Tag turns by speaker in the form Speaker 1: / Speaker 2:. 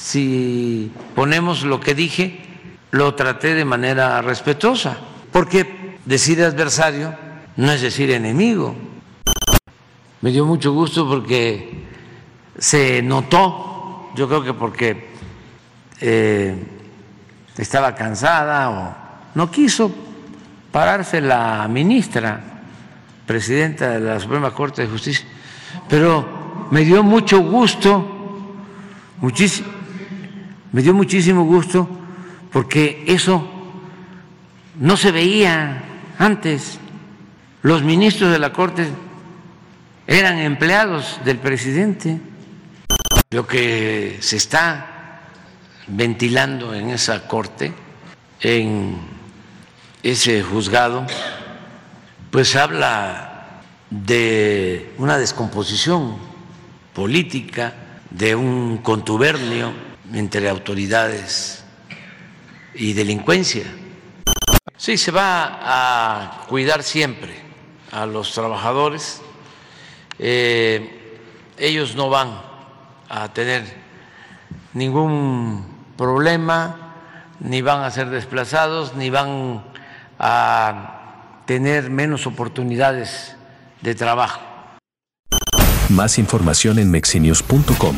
Speaker 1: si ponemos lo que dije, lo traté de manera respetuosa, porque decir adversario no es decir enemigo. Me dio mucho gusto porque se notó, yo creo que porque eh, estaba cansada o no quiso pararse la ministra, presidenta de la Suprema Corte de Justicia, pero me dio mucho gusto, muchísimo, me dio muchísimo gusto porque eso no se veía antes. Los ministros de la Corte eran empleados del presidente. Lo que se está ventilando en esa corte, en ese juzgado, pues habla de una descomposición política, de un contubernio entre autoridades y delincuencia. Sí, se va a cuidar siempre a los trabajadores. Eh, ellos no van a tener ningún problema, ni van a ser desplazados, ni van a tener menos oportunidades de trabajo.
Speaker 2: Más información en mexinios.com.